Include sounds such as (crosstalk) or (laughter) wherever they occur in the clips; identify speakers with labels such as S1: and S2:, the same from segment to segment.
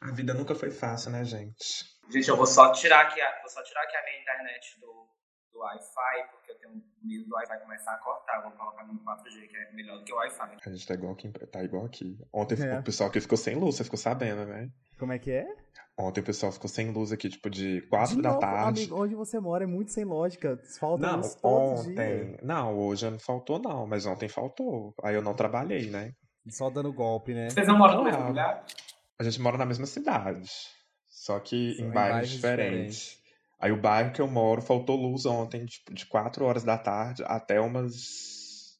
S1: A vida nunca foi fácil, né, gente?
S2: Gente, eu vou só tirar aqui a, vou só tirar aqui a minha internet do, do Wi-Fi, porque eu tenho medo do Wi-Fi começar a cortar. Vou colocar no 4G, que é melhor do que o Wi-Fi.
S1: A gente tá igual aqui, tá igual aqui. Ontem é. o pessoal aqui ficou sem luz, você ficou sabendo, né?
S3: Como é que é?
S1: Ontem o pessoal ficou sem luz aqui, tipo, de 4 de da novo, tarde.
S3: Amigo, onde você mora é muito sem lógica. Falta
S1: não,
S3: luz
S1: ontem. Dia. Não, hoje não faltou, não, mas ontem faltou. Aí eu não trabalhei, né?
S3: Só dando golpe, né?
S2: Vocês não moram no mesmo lugar?
S1: A gente mora na mesma cidade. Só que Só em, em bairros, bairros diferentes. diferentes. Aí o bairro que eu moro faltou luz ontem, tipo, de 4 horas da tarde até umas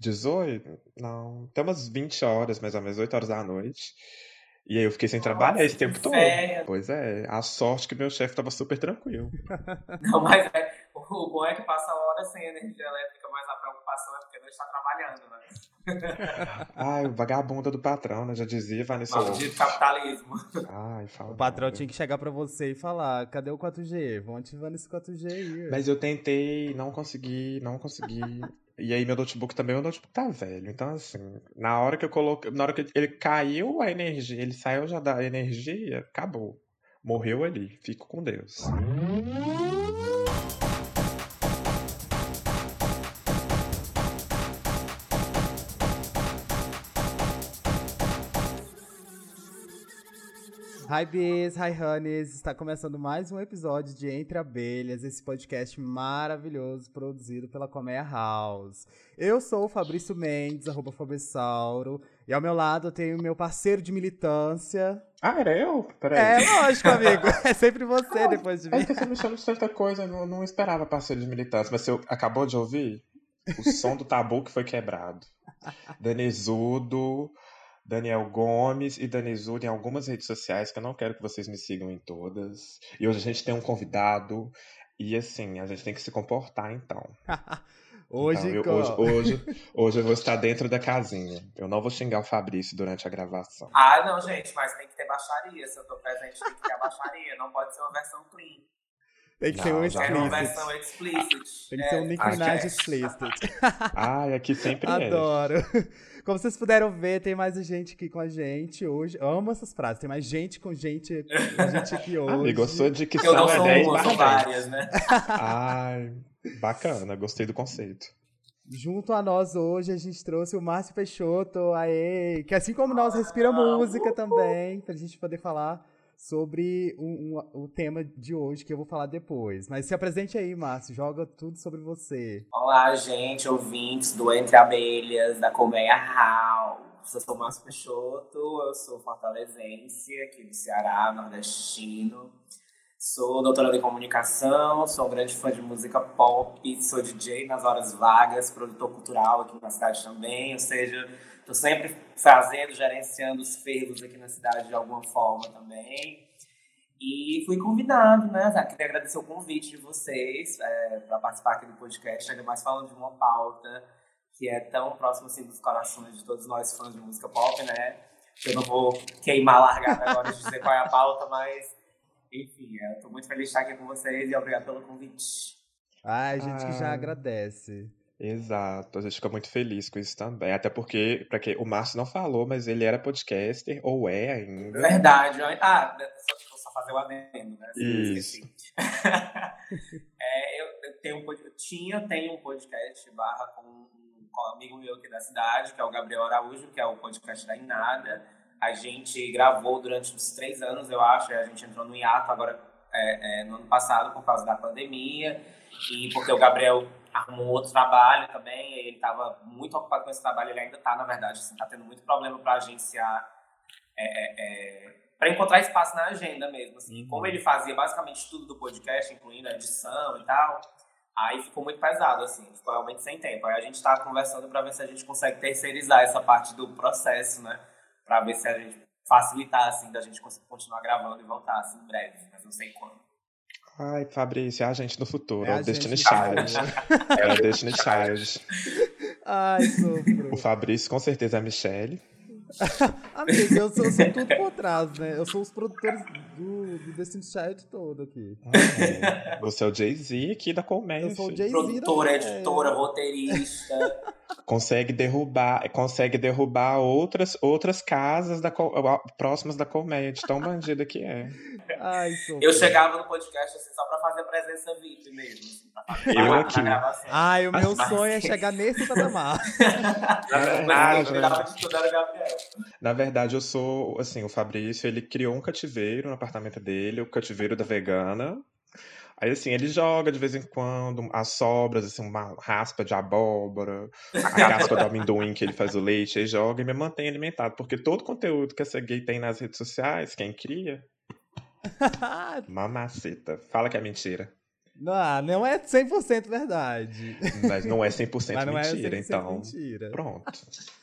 S1: 18, não, até umas 20 horas, mais ou menos, 8 horas da noite. E aí eu fiquei sem Nossa, trabalhar esse tempo todo. Pois é, a sorte que meu chefe tava super tranquilo. (laughs)
S2: Não, mas é, o bom é que passa hora sem energia elétrica, mas a preocupação é porque não está trabalhando, né? (laughs)
S1: Ai, o vagabunda do patrão, né? Já dizia Vanessa
S2: Maldito capitalismo.
S1: Ai, fala.
S3: O patrão tinha que chegar pra você e falar, cadê o 4G? Vão ativando esse 4G aí.
S1: Mas eu tentei, não consegui, não consegui. E aí meu notebook também, meu notebook tá velho. Então, assim, na hora que eu coloquei. Na hora que ele caiu a energia, ele saiu já da energia, acabou. Morreu ali. Fico com Deus.
S3: Hi Bees, hi Honeys, está começando mais um episódio de Entre Abelhas, esse podcast maravilhoso produzido pela Colmeia House. Eu sou o Fabrício Mendes, arroba Fabessauro, e ao meu lado eu tenho meu parceiro de militância.
S1: Ah, era eu? Peraí.
S3: É, lógico, amigo. (laughs) É sempre você ah, depois de mim.
S1: É que você me chama de tanta coisa, eu não, não esperava parceiro de militância, mas você acabou de ouvir o som do tabu que foi quebrado. Danezudo Daniel Gomes e Danizur em algumas redes sociais, que eu não quero que vocês me sigam em todas. E hoje a gente tem um convidado. E assim, a gente tem que se comportar então. (laughs)
S3: hoje,
S1: então, eu, hoje, hoje, (laughs) hoje eu vou estar dentro da casinha. Eu não vou xingar o Fabrício durante a gravação.
S2: Ah, não, gente, mas tem que ter baixaria. Se eu tô presente, tem que ter a baixaria. Não pode ser uma versão clean.
S3: Tem que não, ser um explicit.
S2: uma versão explicit.
S3: Tem que é. ser um Nick Minaj explicit. (laughs)
S1: Ah, aqui sempre
S3: Adoro. é. Adoro. Como vocês puderam ver, tem mais gente aqui com a gente hoje. Eu amo essas frases. Tem mais gente com gente, gente aqui hoje. (laughs)
S1: Amigo, eu sou de que
S2: eu são é 10 uma, são várias, né? (laughs)
S1: Ai, bacana. Gostei do conceito.
S3: Junto a nós hoje, a gente trouxe o Márcio Peixoto, aê, que assim como nós, respira música também, pra gente poder falar sobre um, um, o tema de hoje, que eu vou falar depois. Mas se apresente aí, Márcio, joga tudo sobre você.
S2: Olá, gente, ouvintes do Entre Abelhas, da Colmeia House. Eu sou Márcio Peixoto, eu sou fortalezense, aqui do Ceará, nordestino. Sou doutora em comunicação, sou um grande fã de música pop, sou DJ nas horas vagas, produtor cultural aqui na cidade também, ou seja, Estou sempre fazendo, gerenciando os ferros aqui na cidade de alguma forma também. E fui convidado, né? Queria agradecer o convite de vocês é, para participar aqui do podcast, ainda mais falando de uma pauta que é tão próxima assim, dos corações de todos nós fãs de música pop, né? Eu não vou queimar a largada agora de dizer qual é a pauta, mas enfim, eu estou muito feliz de estar aqui com vocês e obrigado pelo convite.
S3: Ai, gente que já agradece.
S1: Exato, a gente fica muito feliz com isso também. Até porque, para que o Márcio não falou, mas ele era podcaster, ou é ainda.
S2: Verdade. Ah, só, só fazer o adendo, né?
S1: Isso. (laughs)
S2: é, eu, eu, tenho, eu tinha, tenho um podcast barra com um amigo meu aqui da cidade, que é o Gabriel Araújo, que é o podcast da Inada. A gente gravou durante uns três anos, eu acho, a gente entrou no hiato agora é, é, no ano passado por causa da pandemia e porque o Gabriel arrumou outro trabalho também, ele estava muito ocupado com esse trabalho, ele ainda está, na verdade, está assim, tá tendo muito problema para agenciar, é, é, é para encontrar espaço na agenda mesmo. Assim. Uhum. Como ele fazia basicamente tudo do podcast, incluindo a edição e tal, aí ficou muito pesado, assim, ficou realmente sem tempo. Aí a gente está conversando para ver se a gente consegue terceirizar essa parte do processo, né? Para ver se a gente facilitar, assim, da gente continuar gravando e voltar, assim, em breve, mas não sei quando.
S1: Ai, Fabrício, é a gente no futuro, é, o Destiny Child. é o Destiny Child.
S3: Ai, sofro.
S1: O Fabrício, com certeza, é a Michelle. (laughs)
S3: Amiga, eu sou, eu sou tudo por trás, né? Eu sou os produtores do, do Destiny Child todo aqui.
S1: Ah, você é o Jay-Z aqui da colmeia.
S3: Eu sou o Jay-Z
S2: Produtora, editora, roteirista.
S1: consegue derrubar, consegue derrubar outras, outras casas da, próximas da colmeia, de tão bandida que é.
S3: Ai,
S2: eu chegava no podcast assim, só pra fazer presença VIP mesmo. Eu aqui.
S3: Ai, o meu sonho é chegar nesse patamar. (laughs)
S2: na verdade, eu
S1: Na verdade, eu sou, assim, o Fabrício, ele criou um cativeiro no apartamento dele, o cativeiro da vegana. Aí, assim, ele joga de vez em quando as sobras, assim, uma raspa de abóbora, a casca do amendoim que ele faz o leite, aí joga e me mantém alimentado. Porque todo conteúdo que essa gay tem nas redes sociais, quem cria, (laughs) Mamacita. Fala que é mentira.
S3: Não, não é 100% verdade.
S1: Mas não é (laughs) 100% Mas não é mentira, é 100% então. Mentira. Pronto.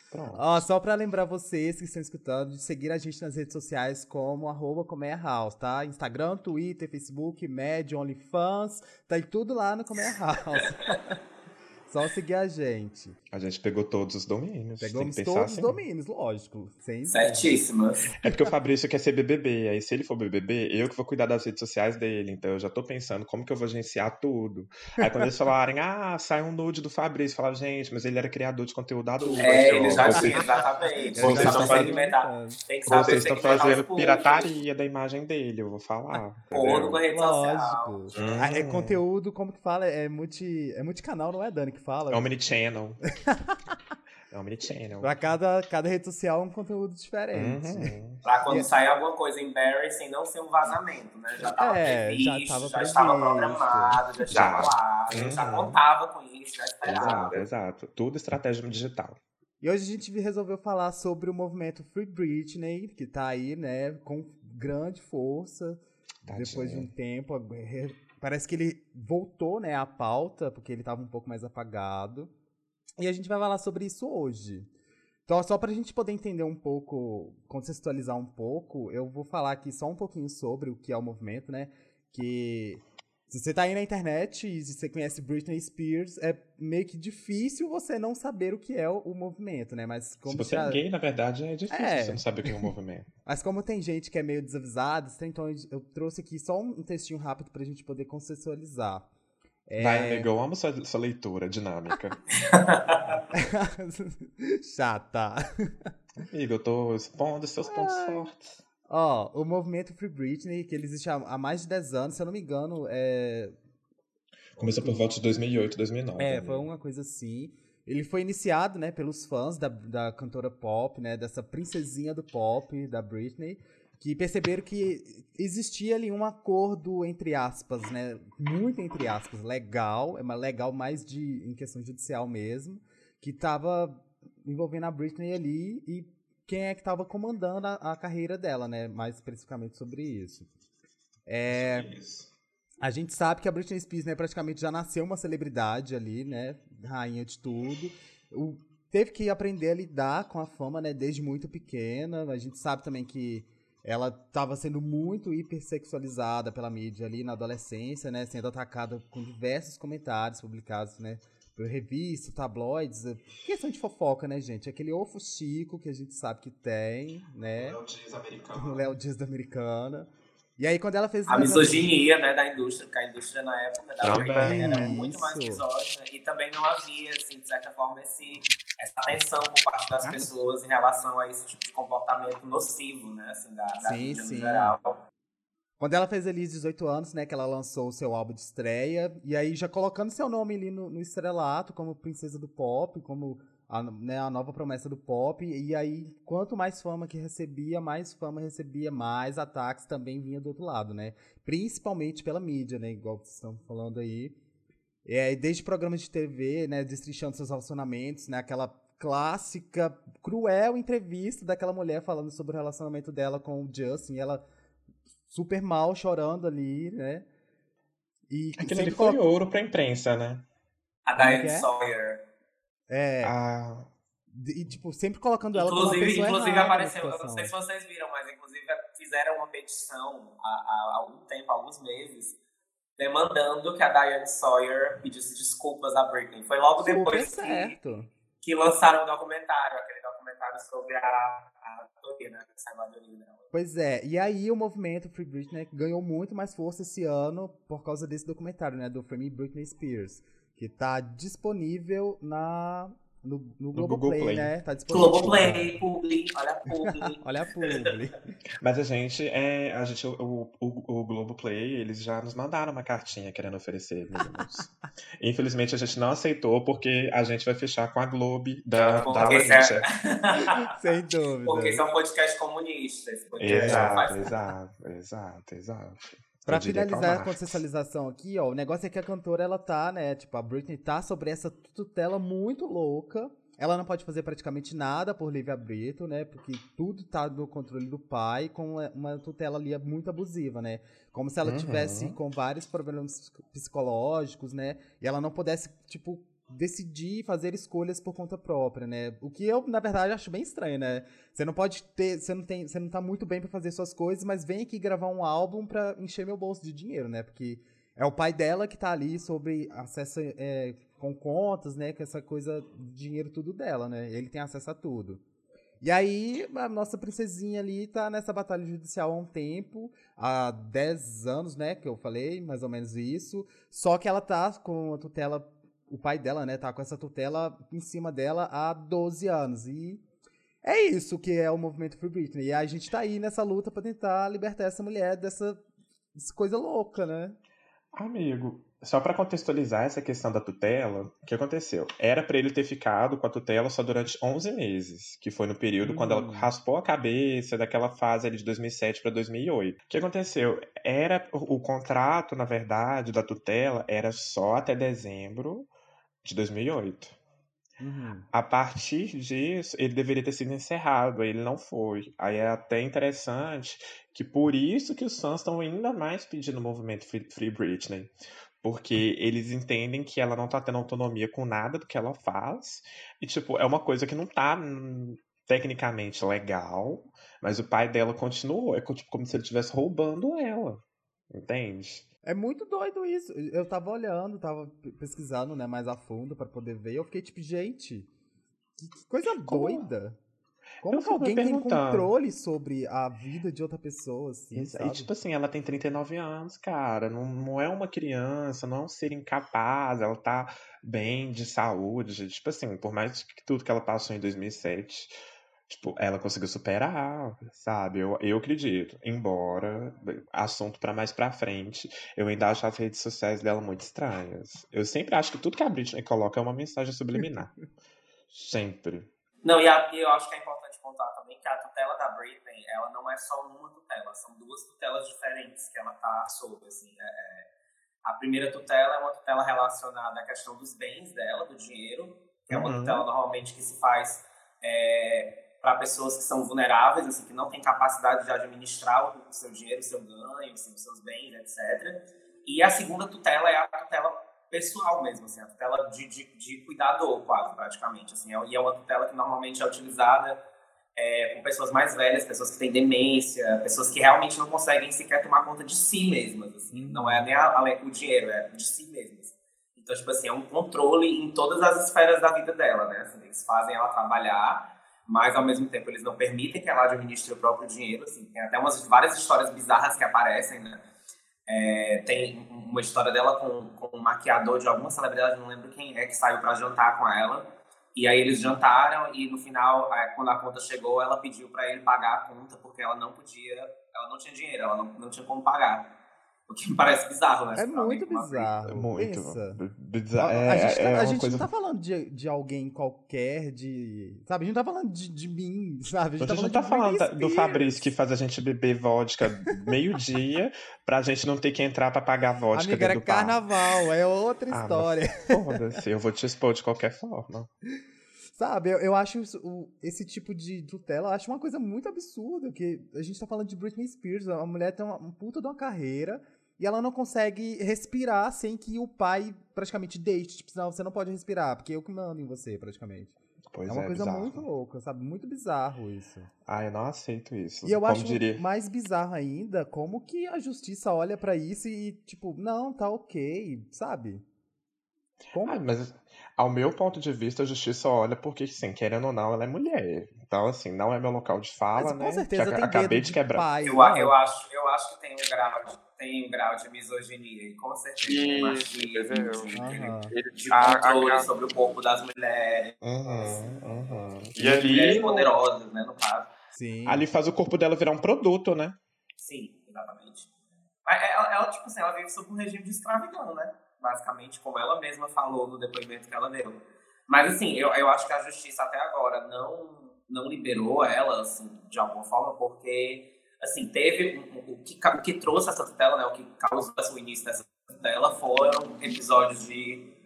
S1: Pronto.
S3: Ó, só pra lembrar vocês que estão escutando de seguir a gente nas redes sociais como arroba House, tá? Instagram, Twitter, Facebook, Medium, OnlyFans, tá aí tudo lá no Comer House. (laughs) Só seguir a gente.
S1: A gente pegou todos os domínios.
S3: Pegamos todos assim. os domínios, lógico. Sem
S2: Certíssimas.
S1: É porque o Fabrício quer ser BBB. Aí, se ele for BBB, eu que vou cuidar das redes sociais dele. Então, eu já tô pensando como que eu vou agenciar tudo. Aí, quando eles falarem, (laughs) ah, sai um nude do Fabrício, falar, gente, mas ele era criador de conteúdo adulto.
S2: É, ele já tinha, exatamente. Vocês estão fazendo,
S1: vocês estão fazendo pirataria da imagem dele, eu vou falar.
S2: Porno com a rede social.
S3: Lógico. Hum. É conteúdo, como que fala? É, multi, é multicanal, não é, Dani? Que fala.
S1: É Omnichannel. (laughs) é Omnichannel.
S3: pra cada, cada rede social é um conteúdo diferente.
S2: Uhum. Pra quando sair alguma coisa embarrassing, não ser um vazamento, né? Já tava é, previsto, já, tava já estava programado, já estava lá, uhum. já contava com isso, já esperava.
S1: Exato, exato. Tudo estratégia digital.
S3: E hoje a gente resolveu falar sobre o movimento Free Britney, que tá aí, né, com grande força. Tadinha. Depois de um tempo, Parece que ele voltou, né, à pauta, porque ele estava um pouco mais apagado. E a gente vai falar sobre isso hoje. Então, só para a gente poder entender um pouco, contextualizar um pouco, eu vou falar aqui só um pouquinho sobre o que é o movimento, né? Que se você tá aí na internet e você conhece Britney Spears, é meio que difícil você não saber o que é o, movimento, né? Mas como
S1: se você já... é gay, na verdade, é difícil é. você não saber o que é o movimento. (laughs)
S3: Mas como tem gente que é meio desavisada, então eu trouxe aqui só um textinho rápido pra gente poder consensualizar.
S1: É... Vai, amigo, eu amo sua, sua leitura dinâmica. (laughs)
S3: Chata.
S1: Amigo, eu tô expondo seus pontos fortes.
S3: Ó, o movimento Free Britney, que ele existe há mais de 10 anos, se eu não me engano, é...
S1: Começou por volta de 2008, 2009.
S3: É, foi uma coisa assim. Ele foi iniciado, né, pelos fãs da, da cantora pop, né, dessa princesinha do pop, da Britney, que perceberam que existia ali um acordo, entre aspas, né, muito entre aspas, legal, é uma legal mais de, em questão judicial mesmo, que estava envolvendo a Britney ali e quem é que estava comandando a, a, carreira dela, né? Mais especificamente sobre isso. É, a gente sabe que a Britney Spears, né, praticamente já nasceu uma celebridade ali, né? Rainha de tudo. O, teve que aprender a lidar com a fama, né, desde muito pequena. A gente sabe também que ela estava sendo muito hipersexualizada pela mídia ali na adolescência, né, sendo atacada com diversos comentários publicados, né, revista, tabloides, é questão de fofoca, né, gente? Aquele ofo chico que a gente sabe que tem, né?
S1: O Léo Dias americano.
S3: O Léo Dias da americana. E aí, quando ela fez...
S2: A misoginia, né, da indústria, porque a indústria na época da também. era muito mais misógina e também não havia, assim, de certa forma, esse, essa atenção por parte das pessoas em relação a esse tipo de comportamento nocivo, né, assim, da, da sim, sim. geral.
S3: Quando ela fez ali 18 anos, né, que ela lançou o seu álbum de estreia, e aí já colocando seu nome ali no, no estrelato, como princesa do pop, como a, né, a nova promessa do pop, e aí quanto mais fama que recebia, mais fama recebia, mais ataques também vinha do outro lado, né? Principalmente pela mídia, né, igual vocês estão falando aí. É, desde programas de TV, né, destrinchando seus relacionamentos, né, aquela clássica, cruel entrevista daquela mulher falando sobre o relacionamento dela com o Justin, e ela super mal, chorando ali, né?
S1: E Aquilo ali foi ouro pra imprensa, né?
S2: A Diane é? Sawyer.
S3: É.
S1: A...
S3: E, tipo, sempre colocando ela
S2: inclusive, como uma Inclusive apareceu, eu não sei se vocês viram, mas inclusive fizeram uma petição há, há algum tempo, há alguns meses, demandando que a Diane Sawyer pedisse desculpas a Britney. Foi logo depois que, que lançaram o documentário, aquele documentário sobre a,
S3: Pois é, e aí o movimento Free Britney ganhou muito mais força esse ano por causa desse documentário, né, do Free Britney Spears, que tá disponível na no, no, no Globoplay, Play. né? Tá
S2: disponível. Globoplay, Publi, olha a Publi. (laughs)
S3: olha a Publi. (laughs)
S1: Mas a gente, é, a gente o, o, o Globoplay, eles já nos mandaram uma cartinha querendo oferecer mínimos. (laughs) Infelizmente a gente não aceitou porque a gente vai fechar com a Globo da, da Larissa.
S3: É... Sem dúvida.
S2: Porque são podcasts comunistas.
S1: Podcast exato, exato, exato, exato.
S3: Pra finalizar a contextualização aqui, ó, o negócio é que a cantora, ela tá, né, tipo, a Britney tá sobre essa tutela muito louca. Ela não pode fazer praticamente nada por livre-arbítrio, né, porque tudo tá no controle do pai, com uma tutela ali muito abusiva, né. Como se ela uhum. tivesse com vários problemas psicológicos, né, e ela não pudesse, tipo, decidir fazer escolhas por conta própria, né? O que eu, na verdade, acho bem estranho, né? Você não pode ter, você não tem, você não tá muito bem para fazer suas coisas, mas vem aqui gravar um álbum para encher meu bolso de dinheiro, né? Porque é o pai dela que tá ali sobre acesso é, com contas, né? Que essa coisa, dinheiro tudo dela, né? Ele tem acesso a tudo. E aí, a nossa princesinha ali tá nessa batalha judicial há um tempo, há 10 anos, né, que eu falei, mais ou menos isso. Só que ela tá com a tutela o pai dela, né, tá com essa tutela em cima dela há 12 anos. E é isso que é o movimento Free Britney. E a gente tá aí nessa luta para tentar libertar essa mulher dessa, dessa coisa louca, né?
S1: Amigo, só para contextualizar essa questão da tutela, o que aconteceu? Era para ele ter ficado com a tutela só durante 11 meses, que foi no período hum. quando ela hum. raspou a cabeça daquela fase ali de 2007 para 2008. O que aconteceu? Era o contrato, na verdade, da tutela era só até dezembro de 2008. Uhum. A partir disso, ele deveria ter sido encerrado, ele não foi. Aí é até interessante que por isso que os fãs estão ainda mais pedindo o movimento Free Britney. Porque eles entendem que ela não tá tendo autonomia com nada do que ela faz. E, tipo, é uma coisa que não tá hum, tecnicamente legal, mas o pai dela continuou. É tipo, como se ele estivesse roubando ela. Entende?
S3: É muito doido isso. Eu tava olhando, tava pesquisando, né, mais a fundo para poder ver. Eu fiquei tipo, gente, que, coisa Como? doida. Como que alguém tem controle sobre a vida de outra pessoa, assim,
S1: E, tipo assim, ela tem 39 anos, cara. Não, não é uma criança, não é um ser incapaz. Ela tá bem de saúde. Tipo assim, por mais que tudo que ela passou em 2007 tipo, ela conseguiu superar, sabe? Eu, eu acredito. Embora, assunto para mais pra frente, eu ainda acho as redes sociais dela muito estranhas. Eu sempre acho que tudo que a Britney coloca é uma mensagem subliminar. (laughs) sempre.
S2: Não, e, a, e, eu acho que é importante contar também que a tutela da Britney, ela não é só uma tutela, são duas tutelas diferentes que ela tá sob, assim. É, é, a primeira tutela é uma tutela relacionada à questão dos bens dela, do dinheiro, que é uma uhum. tutela normalmente que se faz é, para pessoas que são vulneráveis, assim, que não têm capacidade de administrar o seu dinheiro, o seu ganho, assim, os seus bens, etc. E a segunda tutela é a tutela pessoal mesmo, assim, a tutela de, de, de cuidador, quase, praticamente. Assim, é, e é uma tutela que normalmente é utilizada é, com pessoas mais velhas, pessoas que têm demência, pessoas que realmente não conseguem sequer tomar conta de si mesmas, assim. Não é nem a, a, o dinheiro, é de si mesmas. Então, tipo assim, é um controle em todas as esferas da vida dela, né? Assim, eles fazem ela trabalhar mas ao mesmo tempo eles não permitem que ela administre o próprio dinheiro. Assim, tem até umas várias histórias bizarras que aparecem, né? É, tem uma história dela com, com um maquiador de alguma celebridade, não lembro quem é, que saiu para jantar com ela. E aí eles jantaram e no final, é, quando a conta chegou, ela pediu para ele pagar a conta porque ela não podia, ela não tinha dinheiro, ela não, não tinha como pagar. O que me parece bizarro, né?
S3: É muito bizarro.
S1: É muito.
S3: Bizarro. É, a, gente, tá, é a gente coisa... não tá falando de, de alguém qualquer, de. Sabe? A gente não tá falando de, de mim, sabe?
S1: A gente, a gente tá falando, não tá falando do Fabrício que faz a gente beber vodka meio-dia pra gente não ter que entrar pra pagar vodka.
S3: Amiga, era carnaval, é outra ah, história.
S1: Foda-se, eu vou te expor de qualquer forma.
S3: Sabe, eu, eu acho o, esse tipo de tutela, eu acho uma coisa muito absurda, que a gente tá falando de Britney Spears, a mulher tem uma, uma puta de uma carreira, e ela não consegue respirar sem que o pai praticamente deixe. Tipo, não, você não pode respirar, porque eu que mando em você, praticamente. Pois é uma é, coisa bizarro. muito louca, sabe? Muito bizarro isso.
S1: Ah, eu não aceito isso.
S3: E eu como acho diria... mais bizarro ainda como que a justiça olha para isso e, tipo, não, tá ok, sabe?
S1: Como? Ah, mas ao meu ponto de vista, a justiça olha porque, sim, querendo ou não, ela é mulher. Então, assim, não é meu local de fala,
S3: mas,
S1: né?
S3: Com certeza que tem acabei de quebrar. Pai,
S2: eu, eu, acho, eu acho que tem um grau de, tem um grau de misoginia e com certeza tem machismo, de, de controle a, sobre o corpo das mulheres.
S1: Uhum, uhum.
S2: E ali, mulheres poderosas, né, no caso.
S1: Sim. Ali faz o corpo dela virar um produto, né?
S2: Sim, exatamente. Ela, ela, tipo assim, ela vive sob um regime de escravidão, né? Basicamente, como ela mesma falou no depoimento que ela deu. Mas, assim, eu, eu acho que a justiça até agora não, não liberou ela, assim, de alguma forma, porque, assim, teve o, o, que, o que trouxe essa tutela, né, o que causou o início dessa tutela foram episódios de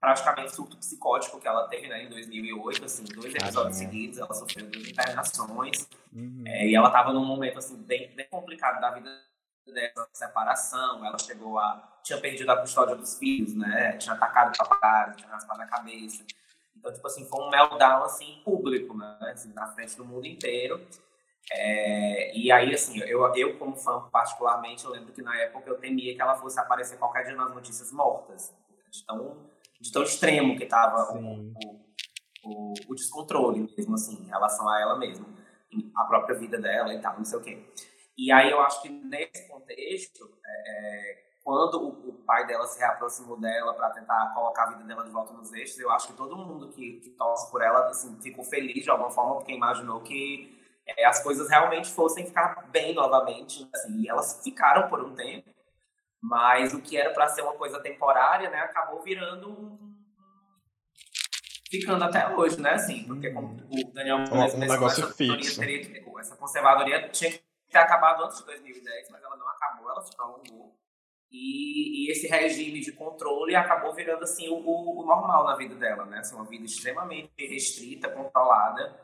S2: praticamente surto psicótico que ela teve, né, em 2008, assim, dois episódios seguidos, ela sofreu duas internações, uhum. é, e ela estava num momento, assim, bem, bem complicado da vida dessa separação, ela chegou a. tinha perdido a custódia dos filhos, né? Tinha atacado o papagaio, tinha raspado a cabeça. Então, tipo assim, foi um meltdown, assim, público, né? Assim, na frente do mundo inteiro. É, e aí, assim, eu, eu como fã, particularmente, eu lembro que na época eu temia que ela fosse aparecer qualquer dia nas notícias mortas. De tão, de tão extremo que tava o, o, o, descontrole mesmo, assim, em relação a ela mesma. A própria vida dela e tal, não sei o quê. E aí eu acho que nesse contexto, é, é, quando o, o, pai dela se reaproximou dela para tentar colocar a vida dela de volta nos eixos, eu acho que todo mundo que, que torce por ela assim, ficou feliz de alguma forma, porque imaginou que é, as coisas realmente fossem ficar bem novamente. Assim, e elas ficaram por um tempo, mas o que era para ser uma coisa temporária, né, acabou virando um, ficando até hoje, né? Assim, porque como o Daniel
S1: um, um negócio fixo.
S2: Teria, essa conservadoria tinha que ter acabado antes de 2010, mas ela não acabou, ela se prolongou. E, e esse regime de controle acabou virando assim o, o, normal na vida dela, né? Assim, uma vida extremamente restrita, controlada.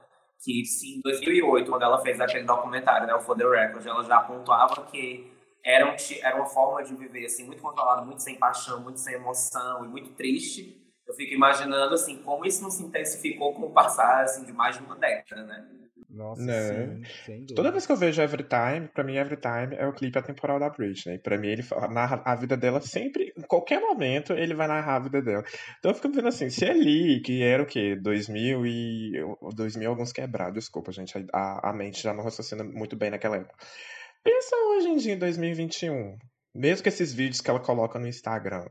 S2: Que se em 2008, quando ela fez aquele documentário, né, o For the Record, ela já pontuava que era, um, era uma forma de viver assim muito controlada, muito sem paixão, muito sem emoção e muito triste. Eu fico imaginando assim como isso não se intensificou com o passar assim, de mais de uma década, né?
S3: Nossa, né? sim,
S1: Toda vez que eu vejo Everytime, pra mim Everytime é o clipe atemporal da Britney. Pra mim ele narra a vida dela sempre, em qualquer momento ele vai narrar a vida dela. Então eu fico vendo assim, se ali, que era o quê? 2000 e... 2000 alguns quebrados, desculpa gente, a, a mente já não raciocina muito bem naquela época. Pensa hoje em dia, em 2021, mesmo com esses vídeos que ela coloca no Instagram,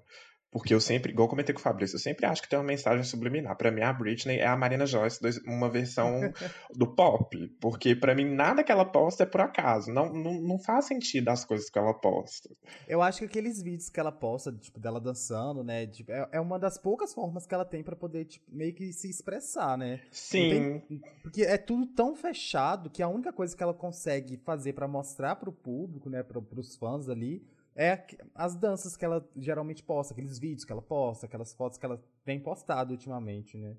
S1: porque eu sempre, igual eu comentei com o Fabrício, eu sempre acho que tem uma mensagem subliminar. Para mim, a Britney é a Marina Joyce, uma versão (laughs) do pop. Porque para mim, nada que ela posta é por acaso. Não, não, não faz sentido as coisas que ela posta.
S3: Eu acho que aqueles vídeos que ela posta, tipo, dela dançando, né? Tipo, é, é uma das poucas formas que ela tem para poder, tipo, meio que se expressar, né?
S1: Sim.
S3: Tem, porque é tudo tão fechado que a única coisa que ela consegue fazer para mostrar pro público, né? Pro, pros fãs ali é as danças que ela geralmente posta, aqueles vídeos que ela posta, aquelas fotos que ela tem postado ultimamente, né?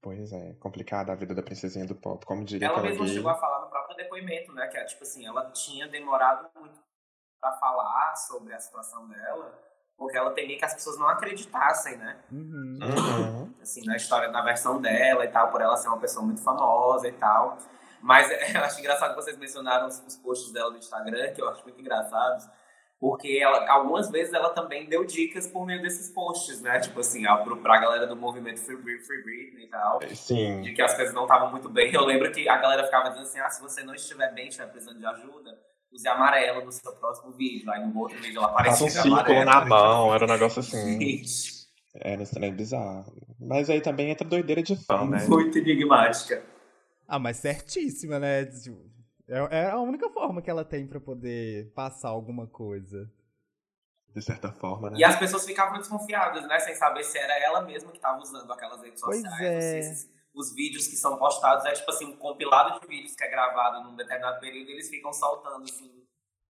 S1: Pois é, complicada a vida da princesinha do pop, como diria
S2: Ela mesma chegou a falar no próprio depoimento, né? Que é tipo assim, ela tinha demorado muito para falar sobre a situação dela, porque ela temia que as pessoas não acreditassem, né?
S3: Uhum.
S1: Uhum.
S2: Assim, na história, na versão dela e tal, por ela ser uma pessoa muito famosa e tal. Mas (laughs) eu acho engraçado que vocês mencionaram os, os posts dela no Instagram, que eu acho muito engraçados porque ela, algumas vezes ela também deu dicas por meio desses posts, né? Tipo assim, pra galera do movimento Free Britney, Free Britney e tal.
S1: Sim.
S2: De que as coisas não estavam muito bem. Eu lembro que a galera ficava dizendo assim, ah, se você não estiver bem, estiver precisando de ajuda, use amarelo no seu próximo vídeo. Aí no outro vídeo ela aparecia
S1: um círculo na mão, era um negócio assim. Era estranho bizarro. Mas aí também entra doideira de fã, né?
S2: Muito enigmática.
S3: Ah, mas certíssima, né? Tipo, é, é a única forma que ela tem para poder passar alguma coisa.
S1: De certa forma, né?
S2: E as pessoas ficavam desconfiadas, né? Sem saber se era ela mesma que estava usando aquelas redes
S3: pois
S2: sociais.
S3: É.
S2: Esses, os vídeos que são postados é tipo assim, um compilado de vídeos que é gravado num determinado período e eles ficam saltando assim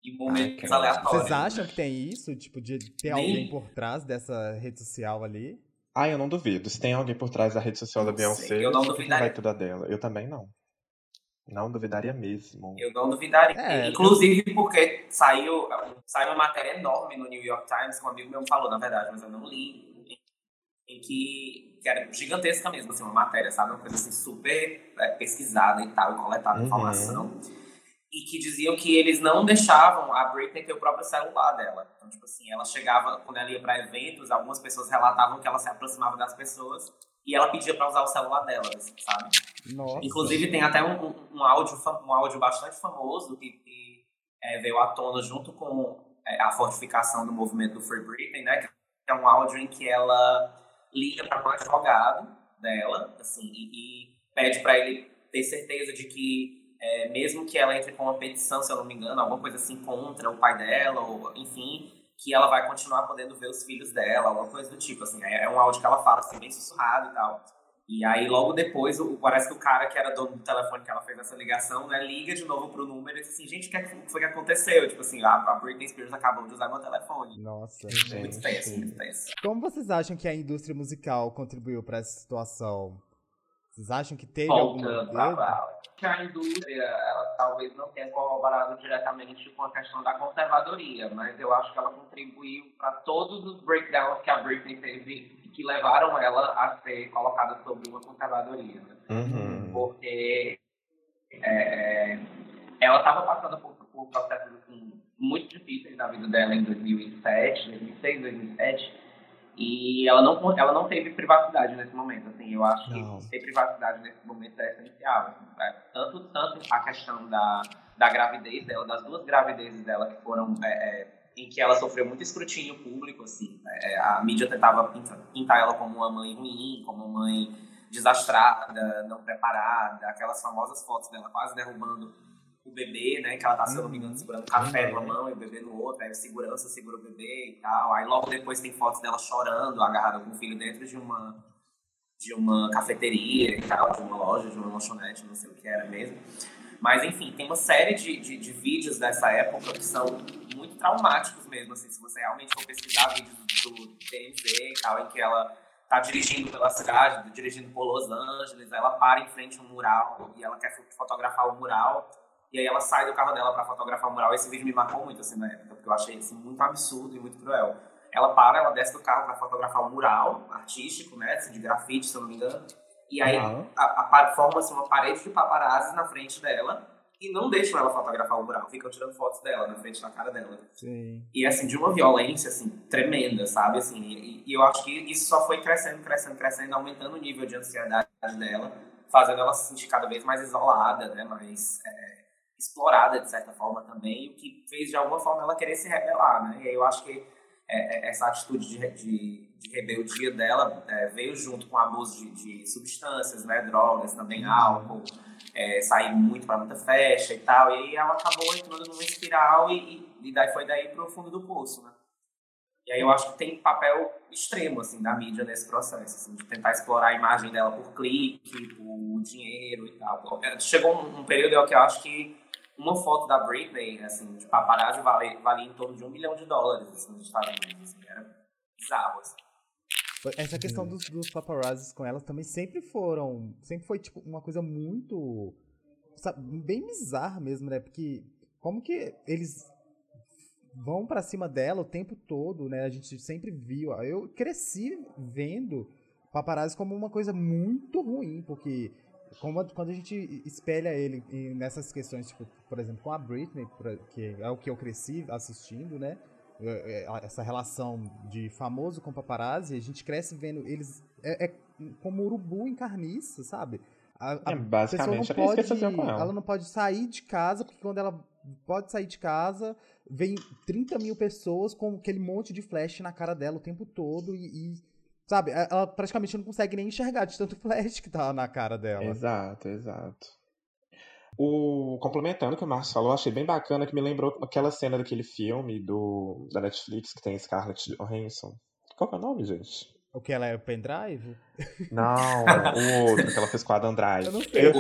S2: em momentos Ai, aleatórios.
S3: Vocês acham que tem isso? Tipo, de ter Nem... alguém por trás dessa rede social ali?
S1: Ah, eu não duvido. Se tem alguém por trás da rede social da Beyoncé,
S2: eu não duvidaria.
S1: vai tudo dela. Eu também não. Não duvidaria mesmo.
S2: Eu não duvidaria. É, Inclusive porque saiu, saiu uma matéria enorme no New York Times, que um amigo meu falou, na verdade, mas eu não li, em que, que era gigantesca mesmo, assim, uma matéria, sabe? Uma coisa assim, super é, pesquisada e tal, e coletada uhum. informação. E que diziam que eles não deixavam a Britney ter o próprio celular dela. Então, tipo assim, ela chegava, quando ela ia para eventos, algumas pessoas relatavam que ela se aproximava das pessoas e ela pedia para usar o celular dela, sabe? Nossa. Inclusive, tem até um, um, um, áudio, um áudio bastante famoso que, que é, veio à tona junto com é, a fortificação do movimento do Free Britney, né? Que é um áudio em que ela liga para um advogado dela, assim, e, e pede para ele ter certeza de que é, mesmo que ela entre com uma petição, se eu não me engano, alguma coisa assim contra o pai dela, ou enfim, que ela vai continuar podendo ver os filhos dela, alguma coisa do tipo, assim. É, é um áudio que ela fala, assim, bem sussurrado e tal. E aí, logo depois, o, parece que o cara que era dono do telefone que ela fez essa ligação, né, liga de novo pro número e diz assim, gente, o que é foi que aconteceu? Tipo assim, a, a Britney Spears acabou de usar meu telefone.
S3: Nossa,
S2: muito tenso, muito tenso.
S3: Como vocês acham que a indústria musical contribuiu para essa situação? Vocês acham que teve
S2: algum que a indústria, ela talvez não tenha colaborado diretamente com a questão da conservadoria, mas eu acho que ela contribuiu para todos os breakdowns que a Britney teve que levaram ela a ser colocada sob uma conservadoria. Né?
S1: Uhum.
S2: Porque é, ela estava passando por, por processos assim, muito difíceis na vida dela em 2007, 2006, 2007, e ela não, ela não teve privacidade nesse momento, assim, eu acho não. que ter privacidade nesse momento é essencial, assim, é, tanto, tanto a questão da, da gravidez dela, das duas gravidezes dela que foram, é, é, em que ela sofreu muito escrutínio público, assim, é, a mídia tentava pintar, pintar ela como uma mãe ruim, como uma mãe desastrada, não preparada, aquelas famosas fotos dela quase derrubando o bebê, né? Que ela tá, se eu não me engano, segurando café numa mão e o bebê no outro, aí a segurança segura o bebê e tal. Aí logo depois tem fotos dela chorando, agarrada com o filho dentro de uma de uma cafeteria e tal, de uma loja, de uma lanchonete, não sei o que era mesmo. Mas enfim, tem uma série de, de, de vídeos dessa época que são muito traumáticos mesmo, assim, se você realmente for pesquisar vídeos do TMZ e tal, em que ela tá dirigindo pela cidade, dirigindo por Los Angeles, ela para em frente a um mural e ela quer fotografar o mural e aí ela sai do carro dela para fotografar o mural. Esse vídeo me marcou muito, assim, na época, porque eu achei, assim, muito absurdo e muito cruel. Ela para, ela desce do carro para fotografar o mural artístico, né, assim, de grafite, se eu não me engano. E aí uhum. forma-se uma parede de paparazzi na frente dela e não deixam ela fotografar o mural, ficam tirando fotos dela na frente da cara dela.
S3: Sim.
S2: E assim, de uma violência assim tremenda, sabe? Assim, e, e, eu acho que isso só foi crescendo, crescendo, crescendo, aumentando o nível de ansiedade dela, fazendo ela se sentir cada vez mais isolada, né? Mais é, explorada de certa forma também, o que fez de alguma forma ela querer se rebelar, né? E aí eu acho que é, é, essa atitude de, de, de rebeldia dela é, veio junto com o abuso de, de, substâncias, né? Drogas, também álcool, é, sair muito para muita festa e tal. E aí ela acabou entrando numa espiral e, e, e daí foi daí para o fundo do poço, né? E aí eu acho que tem papel extremo, assim, da mídia nesse processo, assim, de tentar explorar a imagem dela por clique, por dinheiro e tal. Chegou um, um período que eu acho que uma foto da Britney, assim, de paparazzi, valia, valia em torno de um milhão de dólares, assim, nos Estados Unidos, assim, era bizarro, assim.
S3: Essa questão dos, dos paparazzis com elas também sempre foram, sempre foi, tipo, uma coisa muito, sabe, bem bizarra mesmo, né, porque como que eles vão para cima dela o tempo todo, né, a gente sempre viu, eu cresci vendo paparazzi como uma coisa muito ruim, porque como, quando a gente espelha ele nessas questões, tipo, por exemplo, com a Britney, que é o que eu cresci assistindo, né? É, é, essa relação de famoso com paparazzi, a gente cresce vendo eles. É, é como urubu em carniça, sabe?
S1: A, a é, basicamente não pode, ela.
S3: ela não pode sair de casa, porque quando ela pode sair de casa, vem 30 mil pessoas com aquele monte de flash na cara dela o tempo todo e, e Sabe? Ela praticamente não consegue nem enxergar de tanto (laughs) flash que tá na cara dela.
S1: Exato, exato. O, complementando o que o Marcos falou, achei bem bacana que me lembrou aquela cena daquele filme do, da Netflix que tem Scarlett Johansson. Qual é o nome, gente?
S3: O que ela é o pendrive?
S1: Não, (laughs) o outro que ela fez com a Adam Drive.
S3: Eu não sei. Eu?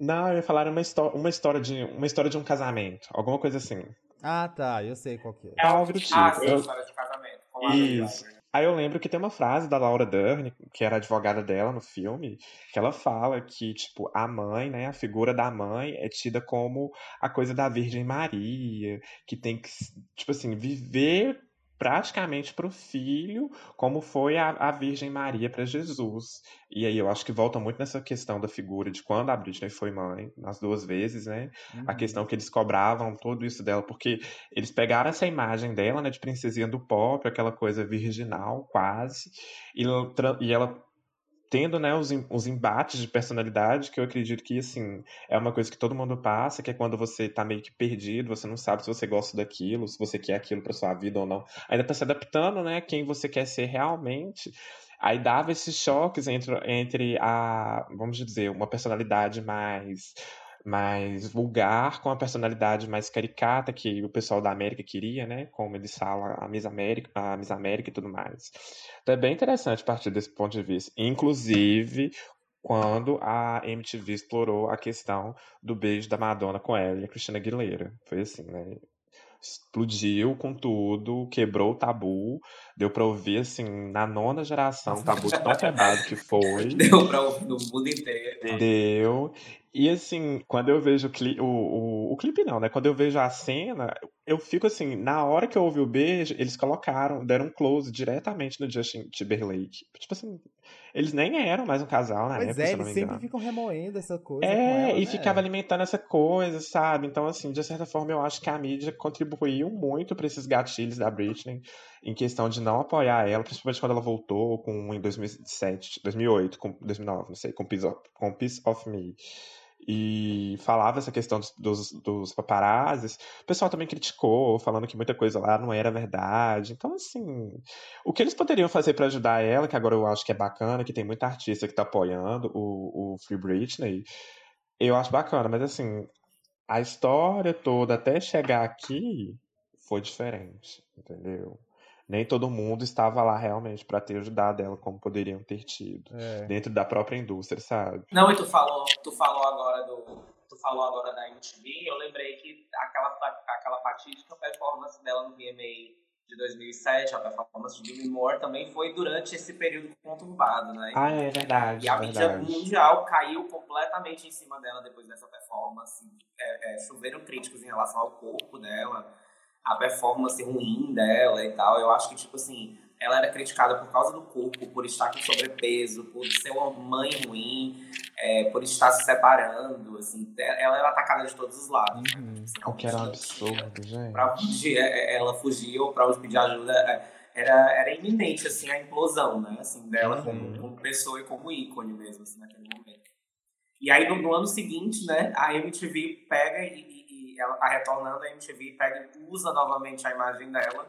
S1: Não, eu ia falar uma, uma, história de, uma história de um casamento. Alguma coisa assim.
S3: Ah, tá. Eu sei qual que é.
S2: É algo do tipo. Ah, sim, eu... história de casamento.
S1: Isso. Aí eu lembro que tem uma frase da Laura Dern, que era advogada dela no filme, que ela fala que, tipo, a mãe, né, a figura da mãe é tida como a coisa da Virgem Maria, que tem que, tipo assim, viver praticamente para o filho, como foi a, a Virgem Maria para Jesus. E aí eu acho que volta muito nessa questão da figura de quando a Britney foi mãe, nas duas vezes, né? Uhum. A questão que eles cobravam tudo isso dela, porque eles pegaram essa imagem dela, né, de princesinha do pop, aquela coisa virginal, quase, e, e ela tendo né, os, os embates de personalidade, que eu acredito que, assim, é uma coisa que todo mundo passa, que é quando você tá meio que perdido, você não sabe se você gosta daquilo, se você quer aquilo para sua vida ou não. Ainda tá se adaptando, né, quem você quer ser realmente. Aí dava esses choques entre, entre a, vamos dizer, uma personalidade mais mais vulgar, com a personalidade mais caricata que o pessoal da América queria, né? Como eles falam, a Miss América, a Miss América e tudo mais. Então é bem interessante partir desse ponto de vista. Inclusive, quando a MTV explorou a questão do beijo da Madonna com ela e a Cristina Aguilera. Foi assim, né? explodiu com tudo, quebrou o tabu, deu pra ouvir, assim, na nona geração, o tabu tão quebrado que foi. (laughs)
S2: Deu pra ouvir no mundo inteiro.
S1: Deu. E assim, quando eu vejo o, cli o, o, o, clipe não, né? Quando eu vejo a cena, eu fico assim, na hora que eu ouvi o beijo, eles colocaram, deram um close diretamente no Justin Timberlake. Tipo assim, eles nem eram mais um casal na
S3: pois
S1: época,
S3: é, eles sempre ficam remoendo essa coisa.
S1: É,
S3: ela,
S1: e
S3: né?
S1: ficava alimentando essa coisa, sabe? Então, assim, de certa forma, eu acho que a mídia contribuiu muito para esses gatilhos da Britney em questão de não apoiar ela, principalmente quando ela voltou com em 2007, 2008, com 2009, não sei, com Piece of, com Piece of Me e falava essa questão dos, dos, dos paparazzis, o pessoal também criticou, falando que muita coisa lá não era verdade. Então, assim, o que eles poderiam fazer para ajudar ela, que agora eu acho que é bacana, que tem muita artista que tá apoiando o, o Free Britney, eu acho bacana, mas assim, a história toda até chegar aqui foi diferente, entendeu? Nem todo mundo estava lá realmente para ter ajudado ela como poderiam ter tido é. dentro da própria indústria, sabe?
S2: Não, e tu falou, tu falou agora do, tu falou agora da MTV, eu lembrei que aquela aquela fatídica performance dela no VMA de 2007, a performance de Demi Moore também foi durante esse período conturbado, né?
S1: Ah, é verdade.
S2: E a mídia mundial caiu completamente em cima dela depois dessa performance. É, é, choveram críticos em relação ao corpo dela a performance ruim dela e tal. Eu acho que, tipo assim, ela era criticada por causa do corpo, por estar com sobrepeso, por ser uma mãe ruim, é, por estar se separando, assim. Ela era atacada de todos os lados.
S1: Uhum. Né? o que era um absurdo, gente.
S2: Pra fugir, é, é, ela fugia ou pra pedir ajuda, era, era iminente, assim, a implosão, né? Assim, dela uhum. como, como, pessoa e como ícone mesmo, assim, naquele momento. E aí, no, no ano seguinte, né, a MTV pega e ela tá retornando, a MTV pega e usa novamente a imagem dela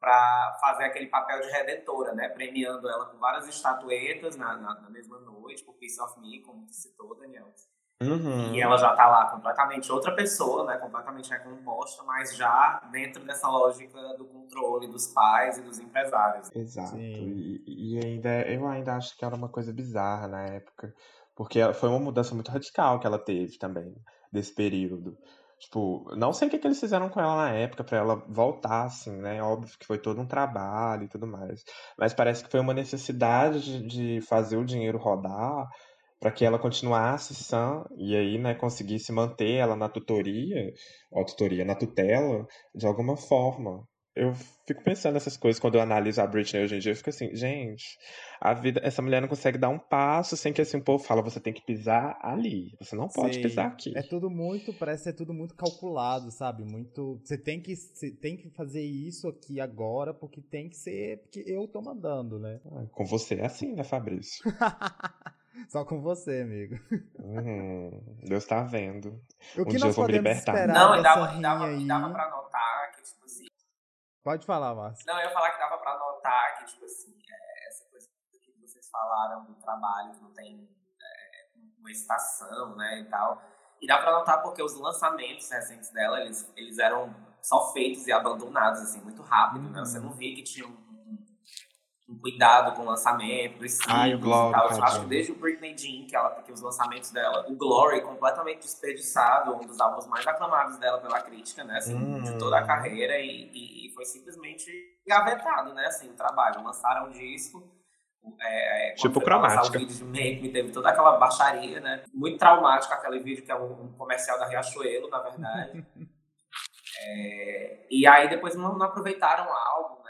S2: para fazer aquele papel de redentora, né? Premiando ela com várias estatuetas na, na, na mesma noite, por Piece of Me, como tu citou, Daniel.
S1: Uhum.
S2: E ela já tá lá completamente outra pessoa, né? Completamente recomposta, mas já dentro dessa lógica do controle dos pais e dos empresários.
S1: Exato. E, e, ainda eu ainda acho que era uma coisa bizarra na época, porque foi uma mudança muito radical que ela teve também desse período. Tipo, não sei o que, que eles fizeram com ela na época para ela voltar, assim, né? Óbvio que foi todo um trabalho e tudo mais. Mas parece que foi uma necessidade de, fazer o dinheiro rodar para que ela continuasse sã e aí, né, conseguisse manter ela na tutoria, ou tutoria, na tutela, de alguma forma eu fico pensando nessas coisas quando eu analiso a Britney hoje em dia. Eu fico assim, gente, a vida, essa mulher não consegue dar um passo sem que assim o povo fala, você tem que pisar ali, você não pode Sim. pisar aqui.
S3: É tudo muito, parece ser tudo muito calculado, sabe? Muito, você tem que, você tem que fazer isso aqui agora porque tem que ser, porque eu tô mandando, né?
S1: Ah, com você é assim, né, Fabrício? (laughs)
S3: Só com você, amigo.
S1: Uhum. Deus tá vendo.
S3: O um que nós podemos esperar
S2: não, dava, dava, aí... dava pra assim,
S3: Pode falar, Márcio.
S2: Não, eu ia falar que dava pra notar que, tipo assim, é, essa coisa que vocês falaram do trabalho, que não tem é, uma estação, né, e tal. E dá pra notar porque os lançamentos recentes dela, eles, eles eram só feitos e abandonados, assim, muito rápido, uhum. né? Você uhum. não via que tinha um um cuidado com o lançamento, dos
S1: Ai, o Glory, e tal.
S2: Eu acho que desde o Britney Jean, que ela que os lançamentos dela, o Glory completamente desperdiçado, um dos álbuns mais aclamados dela pela crítica, né, assim, hum. de toda a carreira e, e, foi simplesmente gavetado, né, assim, o trabalho. Lançaram um disco, é,
S1: é tipo cromática.
S2: O vídeo de Make Me teve toda aquela baixaria, né? Muito traumático aquele vídeo que é um, um comercial da Riachuelo, na verdade. (laughs) é, e aí depois não, não aproveitaram o álbum?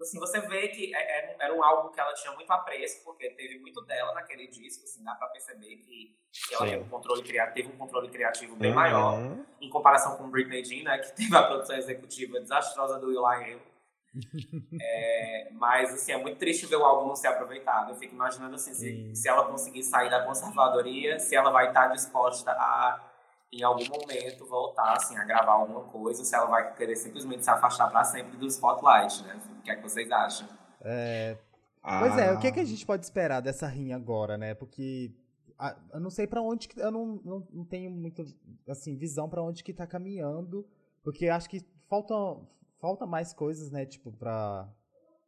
S2: Assim, você vê que era, é, é, era um álbum que ela tinha muito apreço, porque teve muito dela naquele disco, assim, dá pra perceber que, que ela teve um, controle criativo, teve um controle criativo bem uhum. maior, em comparação com Britney Jean, né, que (laughs) teve a produção executiva desastrosa do Will.i.am. (laughs) é, mas, assim, é muito triste ver o álbum não ser aproveitado. Eu fico imaginando, assim, se, se ela conseguir sair da conservadoria, se ela vai estar disposta a em algum momento voltar assim, a gravar alguma coisa, se ela vai querer simplesmente se afastar para sempre do spotlight, né? O que é que vocês acham?
S3: É... Ah. Pois é, o que, é que a gente pode esperar dessa rinha agora, né? Porque a, eu não sei para onde que eu não, não, não tenho muito assim visão para onde que tá caminhando, porque acho que falta falta mais coisas, né, tipo para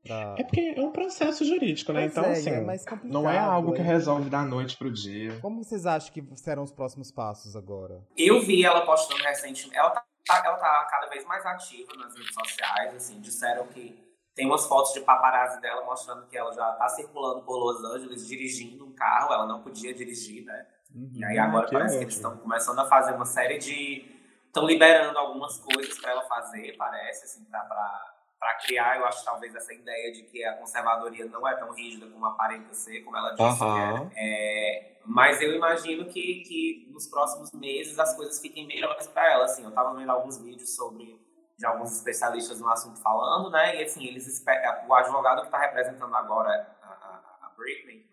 S1: Pra... É porque é um processo jurídico, né? Pois então, é, assim, é não é algo que resolve da noite pro dia.
S3: Como vocês acham que serão os próximos passos agora?
S2: Eu vi ela postando recentemente. Ela tá, ela tá cada vez mais ativa nas redes sociais, assim, disseram que tem umas fotos de paparazzi dela mostrando que ela já tá circulando por Los Angeles dirigindo um carro, ela não podia dirigir, né? Uhum, e aí agora que parece que eles estão começando a fazer uma série de. estão liberando algumas coisas para ela fazer, parece, assim, pra, pra para criar, eu acho, talvez, essa ideia de que a conservadoria não é tão rígida como aparenta ser, como ela disse. Uhum. É, mas eu imagino que, que nos próximos meses as coisas fiquem melhores para ela. Assim, eu estava vendo alguns vídeos sobre de alguns especialistas no assunto falando, né? E assim, eles o advogado que está representando agora a, a, a, Britney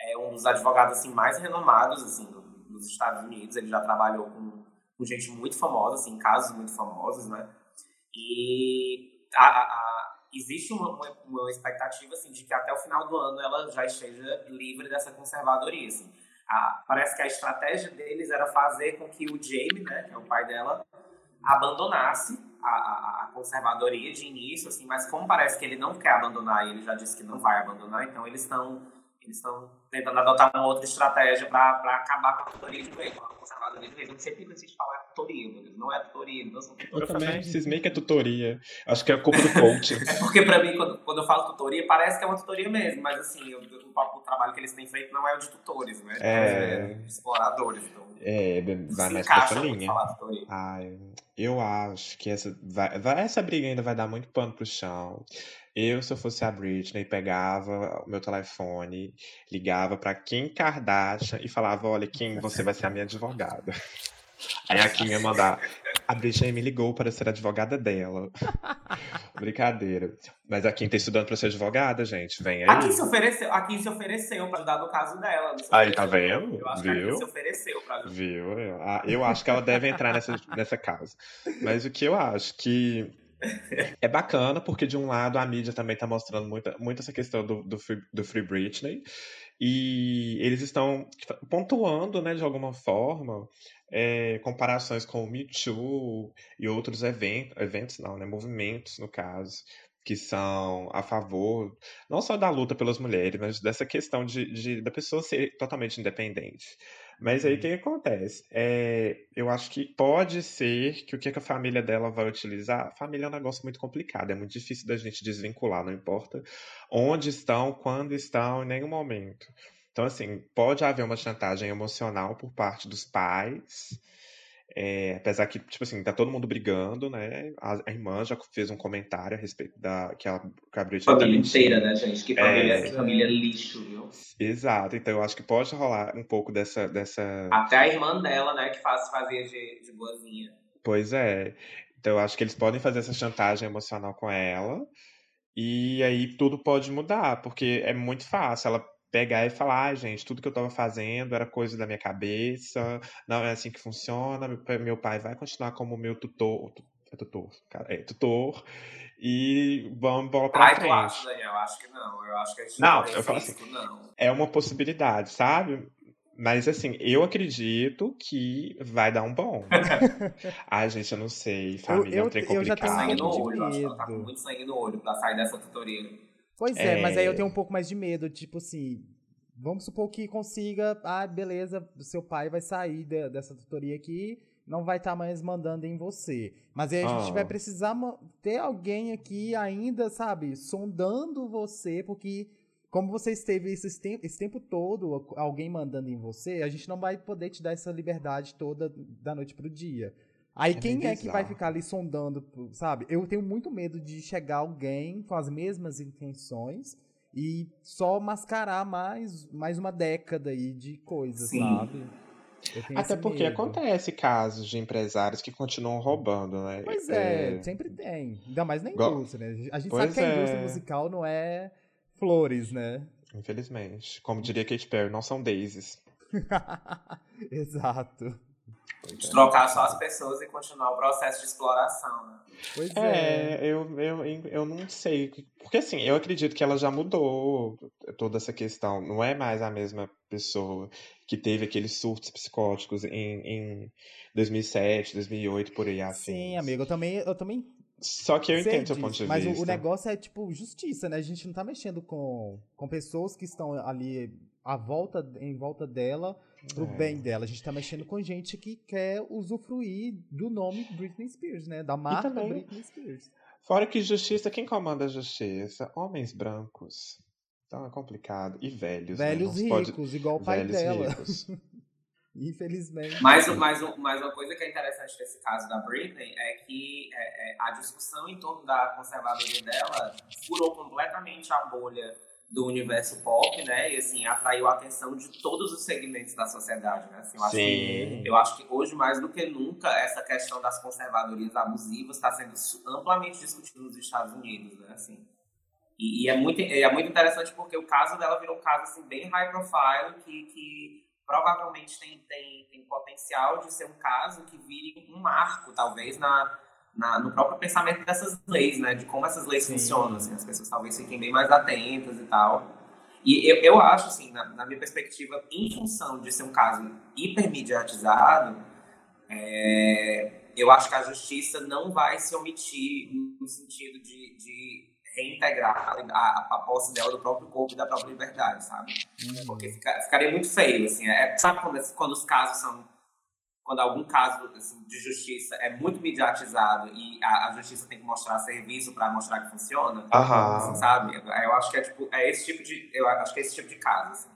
S2: é um dos advogados assim mais renomados assim nos Estados Unidos. Ele já trabalhou com, com gente muito famosa, assim, casos muito famosos, né? E a, a, existe uma, uma, uma, expectativa assim, de que até o final do ano ela já esteja livre dessa conservadoria. Assim. A, parece que a estratégia deles era fazer com que o Jamie, né, que é o pai dela, abandonasse a, a, conservadoria de início, assim, mas como parece que ele não quer abandonar e ele já disse que não vai abandonar, então eles estão eles estão tentando adotar uma outra estratégia para acabar com a tutoria de vez, a conservadoria vez. Eu sempre preciso falar tutoria. Não é tutoria, não são tutoria.
S1: Eu também cismei que é tutoria. Acho que é culpa do (laughs) coach.
S2: é porque para mim, quando, quando eu falo tutoria, parece que é uma tutoria mesmo, mas assim, o, o, o trabalho que eles têm feito não é o de tutores, né? É... é de exploradores. Então,
S1: é, vai mais pra essa linha. Ai, eu acho que essa, vai, vai, essa briga ainda vai dar muito pano pro chão. Eu, se eu fosse a Britney, pegava o meu telefone, ligava para Kim Kardashian e falava: Olha, Kim, você vai ser a minha advogada. (laughs) Aí a Kim ia mandar. A Britney me ligou para ser advogada dela. (laughs) Brincadeira. Mas a Kim tá estudando para ser advogada, gente. Vem aí.
S2: A Kim se ofereceu, a Kim se ofereceu pra ajudar no caso dela.
S1: Aí, tá vendo?
S2: Eu acho Viu? que a Kim se ofereceu pra ajudar.
S1: Viu? Eu acho que ela deve entrar nessa, nessa causa. Mas o que eu acho que é bacana, porque de um lado a mídia também está mostrando muito, muito essa questão do, do, free, do Free Britney. E eles estão pontuando, né, de alguma forma, é, comparações com o Me Too e outros eventos, eventos não, né, movimentos, no caso, que são a favor, não só da luta pelas mulheres, mas dessa questão de, de da pessoa ser totalmente independente. Mas aí o uhum. que, que, acontece? É, eu acho que pode ser que o que a família dela vai utilizar. A família é um negócio muito complicado, é muito difícil da gente desvincular, não importa onde estão, quando estão, em nenhum momento. Então, assim, pode haver uma chantagem emocional por parte dos pais é, apesar que, tipo assim, tá todo mundo brigando, né? A, a, irmã já fez um comentário a respeito da. que ela que a
S2: Britney Família inteira, né, gente? Que família, é, que família lixo, viu?
S1: Exato, então eu acho que pode rolar um pouco dessa. dessa...
S2: Até a irmã dela, né, que faz, fazia de, de boazinha.
S1: Pois é. Então eu acho que eles podem fazer essa chantagem emocional com ela. E aí tudo pode mudar, porque é muito fácil. Ela pegar e falar, ah, gente, tudo que eu estava fazendo era coisa da minha cabeça, não é assim que funciona, meu pai vai continuar como meu tutor, é tutor, cara, é tutor, e vamos bola pra Ai, frente. Eu
S2: acho, Daniel, acho que não, eu acho que a gente
S1: não, não eu falo assim, não. é uma possibilidade, sabe? Mas assim, eu acredito que vai dar um bom. (laughs) Ai, gente, eu não sei. Família eu, eu, é um trem complicado. Eu já tenho
S2: sangue no olho, acho que ela tá com muito sangue no olho pra sair dessa tutoria.
S3: Pois é, é, mas aí eu tenho um pouco mais de medo, tipo assim, vamos supor que consiga, ah, beleza, seu pai vai sair de, dessa tutoria aqui, não vai estar tá mais mandando em você. Mas aí a gente vai ah. precisar ter alguém aqui ainda, sabe, sondando você, porque como você esteve esse tempo, esse tempo todo, alguém mandando em você, a gente não vai poder te dar essa liberdade toda da noite pro dia. Aí é quem é que vai ficar ali sondando, sabe? Eu tenho muito medo de chegar alguém com as mesmas intenções e só mascarar mais, mais uma década aí de coisa, Sim. sabe?
S1: Até porque medo. acontece casos de empresários que continuam roubando, né?
S3: Pois é, é... sempre tem. Ainda mais na indústria, né? A gente pois sabe que a indústria é... musical não é flores, né?
S1: Infelizmente. Como diria Kate Perry, não são daisies. (laughs)
S3: Exato.
S2: De trocar só as pessoas e continuar o processo de exploração, né?
S3: Pois é,
S1: é. Eu, eu, eu não sei. Porque assim, eu acredito que ela já mudou toda essa questão. Não é mais a mesma pessoa que teve aqueles surtos psicóticos em, em 2007, 2008, por aí assim.
S3: Sim, amigo, eu também, eu também
S1: só que eu entendo seu ponto de
S3: mas
S1: vista.
S3: Mas o negócio é, tipo, justiça, né? A gente não tá mexendo com, com pessoas que estão ali à volta, em volta dela pro é. bem dela. A gente tá mexendo com gente que quer usufruir do nome Britney Spears, né? Da marca Britney Spears.
S1: Fora que justiça, quem comanda a justiça? Homens brancos. Então é complicado. E velhos.
S3: Né? Velhos
S1: né?
S3: ricos, pode... igual o pai velhos dela. Ricos. (laughs) Infelizmente.
S2: Mas, mas, mas uma coisa que é interessante nesse caso da Britney é que é, é, a discussão em torno da conservadoria dela furou completamente a bolha do universo pop, né? E assim, atraiu a atenção de todos os segmentos da sociedade, né? Assim, eu, acho que, eu acho que hoje, mais do que nunca, essa questão das conservadorias abusivas está sendo amplamente discutida nos Estados Unidos, né? Assim, e, e, é, muito, é muito interessante porque o caso dela virou um caso assim, bem high profile, que, que provavelmente tem, tem, tem potencial de ser um caso que vire um marco, talvez, na na, no próprio pensamento dessas leis, né? De como essas leis Sim. funcionam, assim, as pessoas talvez fiquem bem mais atentas e tal. E eu, eu acho, assim, na, na minha perspectiva, em função de ser um caso hipermediatizado, é, eu acho que a justiça não vai se omitir no sentido de, de reintegrar a, a posse dela do próprio corpo e da própria liberdade, sabe? Uhum. Porque fica, ficaria muito feio, assim. É, sabe quando, quando os casos são quando algum caso assim, de justiça é muito mediatizado e a, a justiça tem que mostrar serviço para mostrar que funciona, assim, sabe? Eu acho que é tipo é esse tipo de eu acho que é esse tipo de caso. Assim.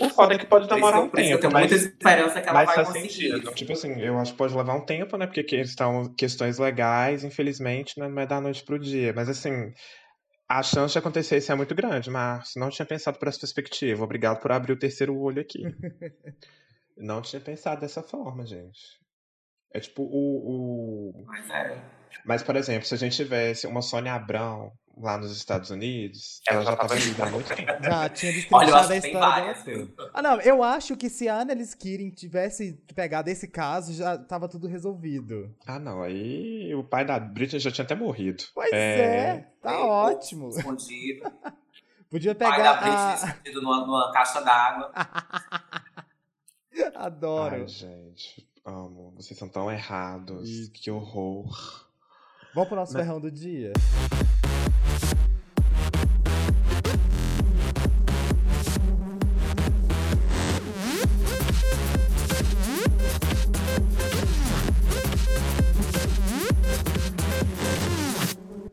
S1: O foda é que pode demorar um tempo. Eu
S2: tenho muita esperança que ela
S1: mas
S2: vai
S1: conseguir. Sentido. Tipo assim, eu acho que pode levar um tempo, né? Porque estão questões legais, infelizmente, né? não é da noite pro dia. Mas assim, a chance de acontecer isso é muito grande, mas não tinha pensado por essa perspectiva. Obrigado por abrir o terceiro olho aqui. (laughs) Não tinha pensado dessa forma, gente. É tipo o.
S2: o... Mas é.
S1: Mas, por exemplo, se a gente tivesse uma Sônia Abrão lá nos Estados Unidos, ela já estava ali há muito tempo.
S3: Já tinha (laughs) destrinchado a história dela Ah, não, eu acho que se a Annalise Keating tivesse pegado esse caso, já tava tudo resolvido.
S1: Ah, não, aí o pai da Britney já tinha até morrido.
S3: Pois é, é tá ótimo.
S2: Escondido. (laughs)
S3: Podia pegar. O pai
S2: da Britney a... escondido numa, numa caixa d'água. (laughs) (laughs)
S3: Adoro.
S1: Ai, gente, amo. Vocês são tão errados. Isso. Que horror.
S3: Vamos pro nosso Mas... ferrão do dia?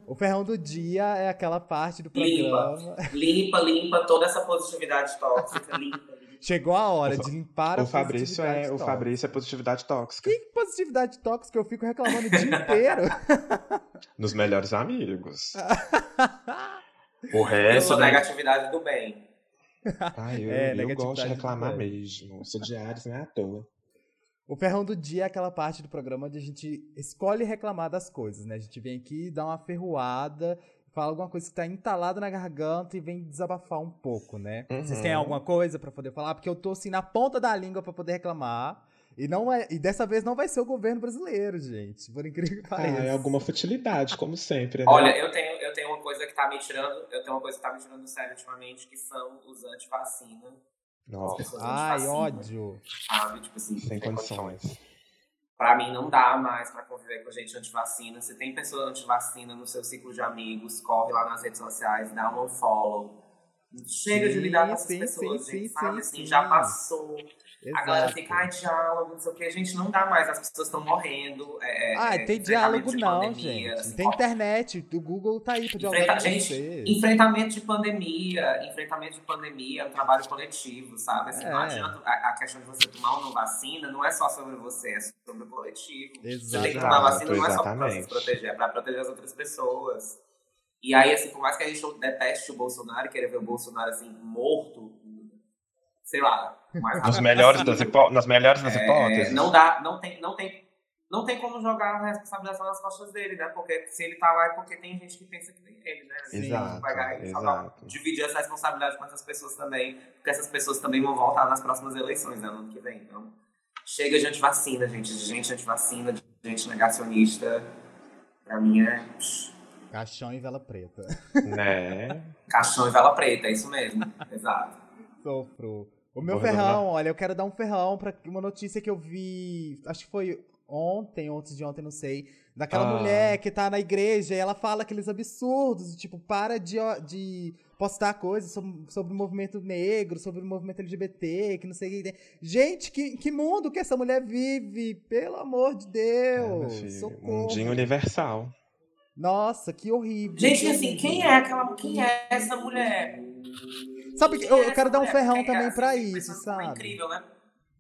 S3: O ferrão do dia é aquela parte do programa.
S2: Limpa, limpa, limpa toda essa positividade tóxica, (laughs) limpa.
S3: Chegou a hora de limpar
S1: o Fabrício é tóxica. O Fabrício é positividade tóxica.
S3: Que positividade tóxica? Eu fico reclamando o dia inteiro. (laughs)
S1: Nos melhores amigos. (laughs)
S2: o resto. Eu sou negatividade do bem.
S1: Ah, eu, é, eu gosto de reclamar mesmo. Sou diário, não é à toa.
S3: O ferrão do dia é aquela parte do programa onde a gente escolhe reclamar das coisas, né? A gente vem aqui dar uma ferroada fala alguma coisa que tá entalada na garganta e vem desabafar um pouco, né? Uhum. Vocês têm alguma coisa para poder falar? Porque eu tô assim na ponta da língua para poder reclamar. E, não é, e dessa vez não vai ser o governo brasileiro, gente. Por incrível que pareça.
S1: Ah, é alguma futilidade, como sempre. Né?
S2: Olha, eu tenho, eu tenho uma coisa que tá me tirando. Eu tenho uma coisa que tá me tirando do sério ultimamente, que são os antivacina.
S1: Nossa.
S3: Ai, ódio.
S2: Sabe? Tipo assim,
S1: sem condições. condições
S2: para mim não dá mais para conviver com gente antivacina. Se tem pessoa antivacina no seu ciclo de amigos, corre lá nas redes sociais, dá um follow. Chega sim, de lidar com essas sim, pessoas, sim, gente, sabe? Assim, já passou. Exato. A galera fica, ai, diálogo, não sei o que. A gente não dá mais, as pessoas estão morrendo. É,
S3: ah, é, tem diálogo não, pandemia, gente. Assim, tem internet, o Google tá aí pra dialogar
S2: Enfrenta, gente, Enfrentamento de pandemia, enfrentamento de pandemia, um trabalho coletivo, sabe? Assim, é. Não adianta, a, a, questão de você tomar ou não vacina não é só sobre você, é sobre o coletivo. Exato. Você tem que tomar vacina não é só pra se proteger, é pra proteger as outras pessoas. E aí, assim, por mais que a gente deteste o Bolsonaro e queira ver o Bolsonaro, assim, morto, sei lá,
S1: Nos melhores das nas melhores das é, hipóteses.
S2: Não dá, não tem, não tem, não tem como jogar a responsabilização nas costas dele, né? Porque se ele tá lá é porque tem gente que pensa que nem ele, né?
S1: Assim, exato, pegar exato.
S2: dividir essa responsabilidade com essas pessoas também, porque essas pessoas também vão voltar nas próximas eleições, né? No ano que vem. Então, chega de antivacina, gente, de gente antivacina, de gente negacionista. Pra mim é.
S3: Caixão e vela preta.
S1: Né?
S2: Caixão e vela preta, é isso mesmo. Exato.
S3: Sofro. O meu ferrão, olha, eu quero dar um ferrão pra uma notícia que eu vi, acho que foi ontem, antes de ontem, não sei, daquela ah. mulher que tá na igreja e ela fala aqueles absurdos, tipo, para de, de postar coisas sobre, sobre o movimento negro, sobre o movimento LGBT, que não sei o que. Gente, que, que mundo que essa mulher vive, pelo amor de Deus! É, socorro.
S1: Mundinho universal.
S3: Nossa, que horrível.
S2: Gente, assim, quem é aquela. Quem é essa mulher?
S3: Sabe, eu, eu quero dar um ferrão também pra isso, sabe?
S2: incrível, né?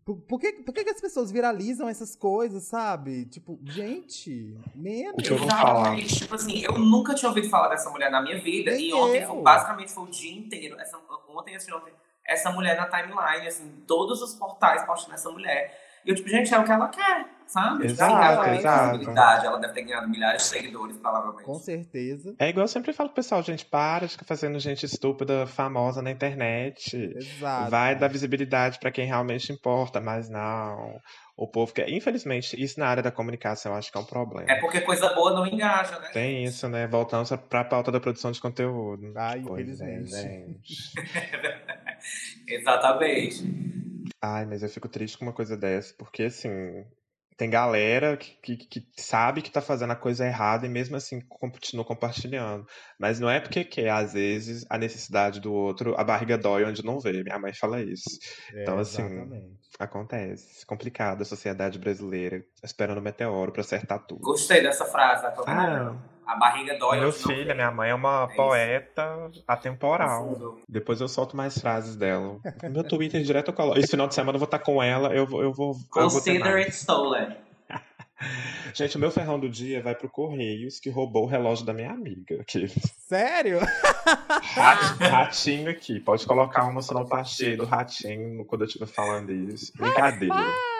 S3: Por, por, que, por que, que as pessoas viralizam essas coisas, sabe? Tipo, gente, menos.
S1: eu vou falar.
S2: Tipo assim, eu nunca tinha ouvido falar dessa mulher na minha vida. Nem e ontem, foi, basicamente, foi o dia inteiro. Essa, ontem, assim, ontem, essa mulher na timeline, assim, todos os portais postando essa mulher. E eu, tipo, gente, é o que ela quer, sabe?
S1: Tipo, exato, ela
S2: exato. ela deve ter ganhado milhares de seguidores, provavelmente.
S3: Com certeza.
S1: É igual eu sempre falo pro pessoal, gente, para de ficar fazendo gente estúpida, famosa na internet.
S3: Exato.
S1: Vai dar visibilidade para quem realmente importa, mas não. O povo quer. Infelizmente, isso na área da comunicação eu acho que é um problema.
S2: É porque coisa boa não engaja, né?
S1: Tem isso, né? Voltamos pra pauta da produção de conteúdo.
S3: Ai, pois é, gente. (laughs) (laughs)
S2: Exatamente.
S1: Ai, mas eu fico triste com uma coisa dessa, porque assim, tem galera que, que, que, sabe que tá fazendo a coisa errada e mesmo assim continua compartilhando. Mas não é porque quer, às vezes, a necessidade do outro, a barriga dói onde não vê. Minha mãe fala isso. É, então, assim, exatamente. acontece. Complicado a sociedade brasileira esperando o meteoro para acertar tudo.
S2: Gostei dessa frase, tá ah, a barriga dói.
S1: Meu filho, minha mãe é uma é poeta atemporal. Depois eu solto mais frases dela. No meu Twitter direto eu coloco. Esse final de semana eu vou estar com ela, eu, eu vou.
S2: Consider eu vou it stolen. (laughs)
S1: Gente, o meu ferrão do dia vai pro Correios, que roubou o relógio da minha amiga. Aqui.
S3: Sério? (laughs)
S1: Ratinho aqui. Pode colocar uma sonoplastia do ratinho quando eu estiver falando isso. Brincadeira.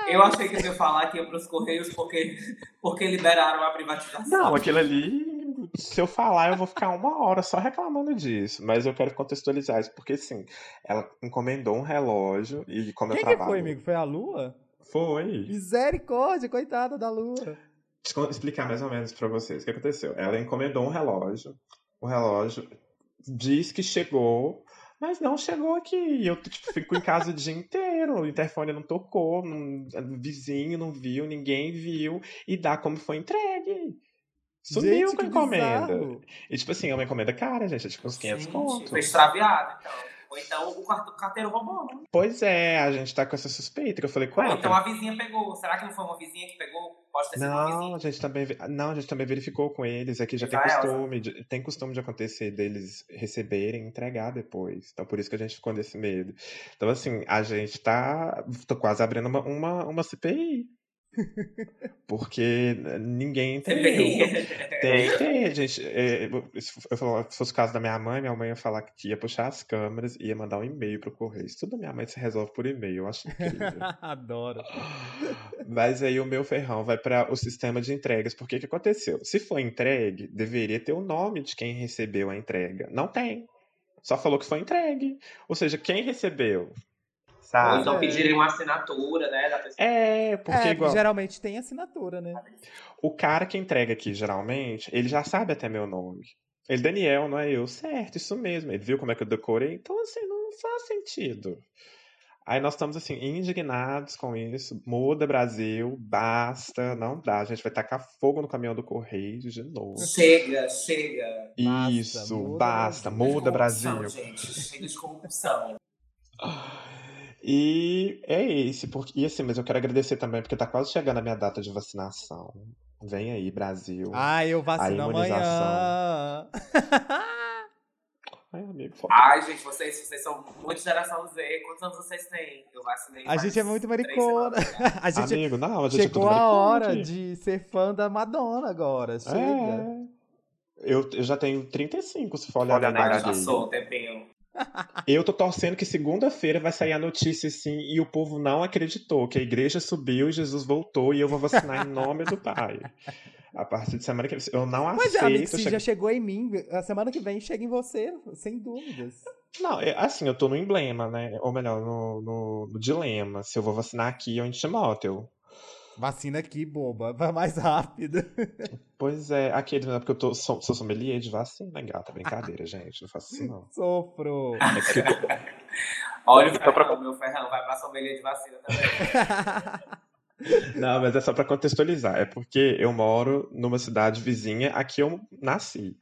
S2: Eu achei que você ia falar que ia pros Correios porque, porque liberaram a privatização.
S1: Não, aquilo ali se eu falar, eu vou ficar uma hora só reclamando disso. Mas eu quero contextualizar isso, porque sim, ela encomendou um relógio e como
S3: Quem
S1: eu trabalho.
S3: Quem foi, amigo? Foi a Lua?
S1: Foi.
S3: Misericórdia, coitada da Lua.
S1: Deixa eu explicar mais ou menos para vocês o que aconteceu. Ela encomendou um relógio. O relógio diz que chegou, mas não chegou aqui. Eu tipo, fico em casa o dia inteiro. O interfone não tocou, não, o vizinho não viu, ninguém viu. E dá como foi entregue. Sumiu gente, com a encomenda. Bizarro. E tipo assim, é uma encomenda cara, gente. É tipo uns 500 contos.
S2: Foi extraviado, então. Ou então o carteiro roubou, né?
S1: Pois é, a gente tá com essa suspeita que eu falei com ela.
S2: Então a vizinha pegou. Será que não foi uma vizinha que pegou? Pode ter sido não, uma vizinha.
S1: A gente também, não, a gente também verificou com eles. Aqui já tem costume, de, tem costume de acontecer deles receberem e entregar depois. Então por isso que a gente ficou nesse medo. Então assim, a gente tá. tô quase abrindo uma, uma, uma CPI porque ninguém entendeu. tem, tem, gente. É, se, eu se fosse o caso da minha mãe, minha mãe ia falar que ia puxar as câmeras e ia mandar um e-mail pro correio. Isso tudo minha mãe se resolve por e-mail, eu acho incrível. (laughs)
S3: Adoro.
S1: Mas aí o meu ferrão vai para o sistema de entregas. Por que que aconteceu? Se foi entregue, deveria ter o nome de quem recebeu a entrega. Não tem. Só falou que foi entregue. Ou seja, quem recebeu?
S2: Sabe? Ou então pedirem uma assinatura, né, da pessoa.
S1: É, porque é, igual...
S3: geralmente tem assinatura, né?
S1: O cara que entrega aqui, geralmente, ele já sabe até meu nome. Ele, Daniel, não é eu. Certo, isso mesmo. Ele viu como é que eu decorei. Então, assim, não faz sentido. Aí nós estamos, assim, indignados com isso. Muda, Brasil. Basta. Não dá. A gente vai tacar fogo no caminhão do Correio de novo.
S2: Chega, chega.
S1: Isso, basta. Muda, basta. Muda Brasil.
S2: Gente, chega de corrupção.
S1: E é esse, porque, e assim, mas eu quero agradecer também, porque tá quase chegando a minha data de vacinação. Vem aí, Brasil.
S3: Ah, eu vacino amanhã.
S2: Ai, amigo, foda. Ai, gente, vocês, vocês são muito geração Z. Quantos anos vocês têm? Eu vacinei.
S3: A gente é muito maricona. (laughs)
S1: a gente amigo, não, a gente
S3: é chegou
S1: é
S3: a hora aqui. de ser fã da Madonna agora. Chega. É.
S1: Eu, eu já tenho 35, se for olhar Olha,
S2: na idade. Passou o tempinho.
S1: Eu tô torcendo que segunda-feira vai sair a notícia assim e o povo não acreditou que a igreja subiu e Jesus voltou e eu vou vacinar em nome do Pai. A partir de semana que vem. Eu não
S3: Mas,
S1: aceito.
S3: Amigo, se já chegou em mim, a semana que vem chega em você, sem dúvidas.
S1: Não, é, assim, eu tô no emblema, né? Ou melhor, no, no, no dilema. Se eu vou vacinar aqui ou em Timóteo.
S3: Vacina aqui, boba. (laughs) Vai mais rápido.
S1: Pois é, aquele, né? Porque eu tô, sou, sou sommelier de vacina, gata. Brincadeira, (laughs) gente. Não faço isso, não.
S3: Sofro.
S2: É que (laughs) Olha o ferrão, meu ferrão. Vai pra sommelier de vacina também.
S1: Não, mas é só para contextualizar. É porque eu moro numa cidade vizinha a que eu nasci.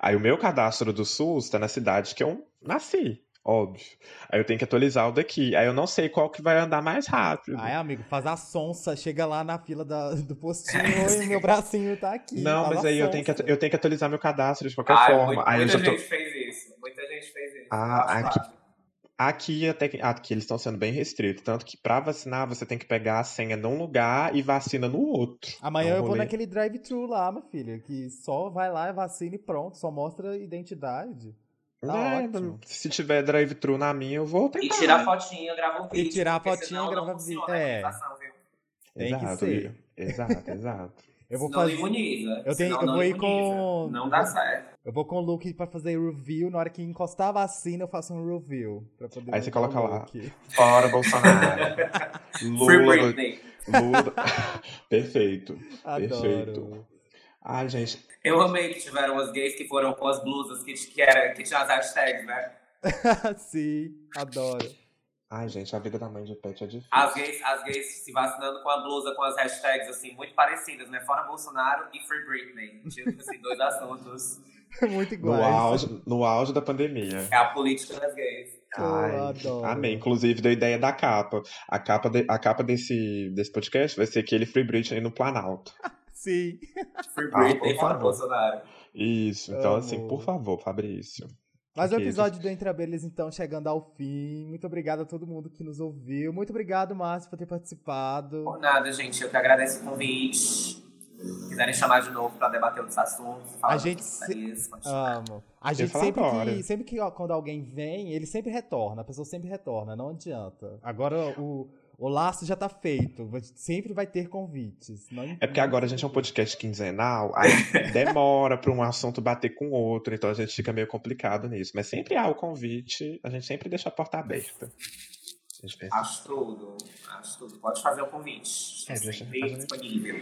S1: Aí o meu cadastro do SUS está na cidade que eu nasci, óbvio. Aí eu tenho que atualizar o daqui. Aí eu não sei qual que vai andar mais rápido.
S3: Aí, amigo, faz a sonsa, chega lá na fila da, do postinho (laughs) e meu bracinho tá aqui.
S1: Não, mas aí eu tenho, que, eu tenho que atualizar meu cadastro de qualquer ah, forma.
S2: Muita,
S1: aí
S2: muita
S1: eu
S2: gente tô... fez isso. Muita gente fez isso. Ah,
S1: aqui, Aqui, até que, aqui eles estão sendo bem restritos. Tanto que para vacinar você tem que pegar a senha num lugar e vacina no outro.
S3: Amanhã é eu vou naquele drive-thru lá, minha filha, que só vai lá, vacina e pronto, só mostra identidade. Tá é,
S1: se tiver drive-thru na minha, eu vou tentar.
S2: E tirar fotinha, gravar um vídeo.
S3: E tirar a fotinha e gravar vídeo. É.
S1: Tem exato, que ser. Exato, exato. (laughs)
S3: Eu vou fazer.
S2: Imuniza.
S3: Eu, tenho, eu vou ir com.
S2: Não dá certo.
S3: Eu vou com o look pra fazer review. Na hora que encostar a vacina, eu faço um review. Pra poder
S1: Aí você coloca lá. Fora Bolsonaro. (laughs)
S2: Lula.
S1: Lula. (laughs) Perfeito.
S3: Adoro.
S1: Perfeito. Ai, gente.
S2: Eu amei que tiveram as gays que foram com as blusas que, que, era, que tinha as hashtags, né? (laughs)
S3: Sim, adoro.
S1: Ai, gente, a vida da mãe de pet é difícil.
S2: As gays, as gays se vacinando com a blusa com as hashtags, assim, muito parecidas, né? Fora Bolsonaro e Free Britney. Tipo assim, dois assuntos. (laughs)
S3: muito iguais.
S1: No auge, no auge da pandemia.
S2: É a política das gays.
S1: Ai, adoro. Amém. Inclusive, deu ideia da capa. A capa, de, a capa desse, desse podcast vai ser aquele Free Britney no Planalto. (laughs)
S3: Sim.
S2: Free Britney ah, Bolsonaro.
S1: Isso. Então, Amo. assim, por favor, Fabrício.
S3: Mas o episódio do Entre Abelhas, então, chegando ao fim. Muito obrigado a todo mundo que nos ouviu. Muito obrigado, Márcio, por ter participado.
S2: Por nada, gente. Eu que agradeço o convite. Se quiserem chamar de novo para debater outros assuntos,
S3: a gente se... amo. A gente sempre que, sempre que ó, quando alguém vem, ele sempre retorna, a pessoa sempre retorna, não adianta. Agora o o laço já tá feito. Sempre vai ter convites. Não...
S1: É porque agora a gente é um podcast quinzenal, aí (laughs) demora para um assunto bater com outro, então a gente fica meio complicado nisso. Mas sempre há o convite, a gente sempre deixa a porta aberta.
S2: Acho tudo, acho tudo. Pode fazer o convite. É, sempre gente, disponível.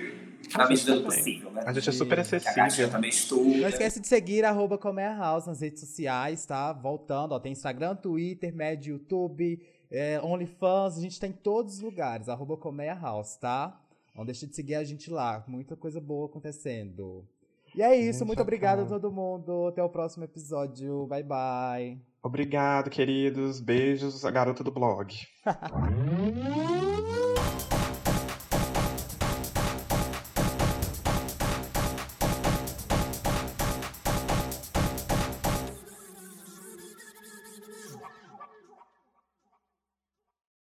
S2: Na medida do possível, né?
S1: A gente é super acessível.
S2: também estuda.
S3: Não esquece de seguir arroba House nas redes sociais, tá? Voltando, ó, tem Instagram, Twitter, Médio, YouTube é, OnlyFans, a gente tá em todos os lugares, arroba Colmeia House, tá? Não deixe de seguir a gente lá, muita coisa boa acontecendo. E é isso, muito, muito obrigado a todo mundo. Até o próximo episódio. Bye, bye.
S1: Obrigado, queridos. Beijos, a garota do blog. (laughs)